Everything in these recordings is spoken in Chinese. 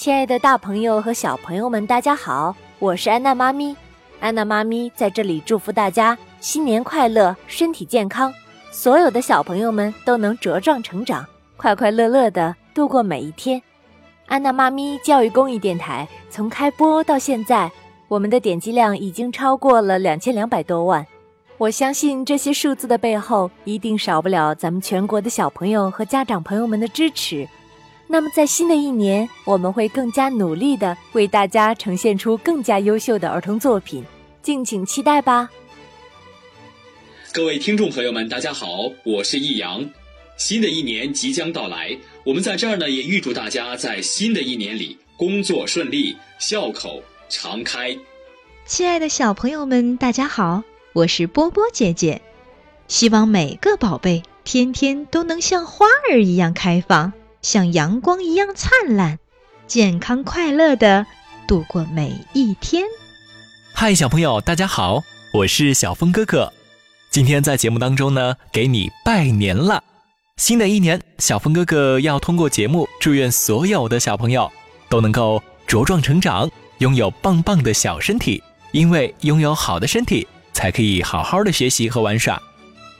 亲爱的，大朋友和小朋友们，大家好，我是安娜妈咪。安娜妈咪在这里祝福大家新年快乐，身体健康，所有的小朋友们都能茁壮成长，快快乐乐的度过每一天。安娜妈咪教育公益电台从开播到现在，我们的点击量已经超过了两千两百多万。我相信这些数字的背后，一定少不了咱们全国的小朋友和家长朋友们的支持。那么，在新的一年，我们会更加努力的为大家呈现出更加优秀的儿童作品，敬请期待吧。各位听众朋友们，大家好，我是易阳。新的一年即将到来，我们在这儿呢也预祝大家在新的一年里工作顺利，笑口常开。亲爱的小朋友们，大家好，我是波波姐姐，希望每个宝贝天天都能像花儿一样开放。像阳光一样灿烂，健康快乐的度过每一天。嗨，小朋友，大家好，我是小峰哥哥。今天在节目当中呢，给你拜年了。新的一年，小峰哥哥要通过节目祝愿所有的小朋友都能够茁壮成长，拥有棒棒的小身体。因为拥有好的身体，才可以好好的学习和玩耍。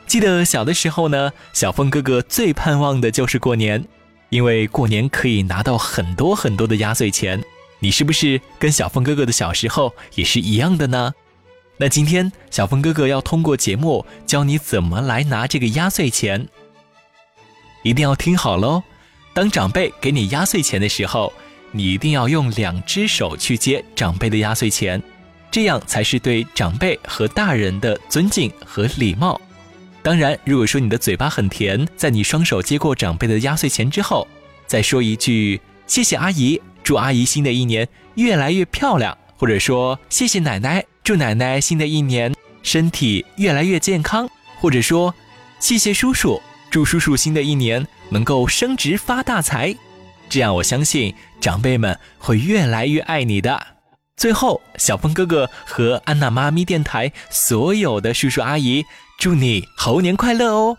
记得小的时候呢，小峰哥哥最盼望的就是过年。因为过年可以拿到很多很多的压岁钱，你是不是跟小峰哥哥的小时候也是一样的呢？那今天小峰哥哥要通过节目教你怎么来拿这个压岁钱，一定要听好喽！当长辈给你压岁钱的时候，你一定要用两只手去接长辈的压岁钱，这样才是对长辈和大人的尊敬和礼貌。当然，如果说你的嘴巴很甜，在你双手接过长辈的压岁钱之后，再说一句“谢谢阿姨，祝阿姨新的一年越来越漂亮”，或者说“谢谢奶奶，祝奶奶新的一年身体越来越健康”，或者说“谢谢叔叔，祝叔叔新的一年能够升职发大财”，这样我相信长辈们会越来越爱你的。最后，小峰哥哥和安娜妈咪电台所有的叔叔阿姨。祝你猴年快乐哦！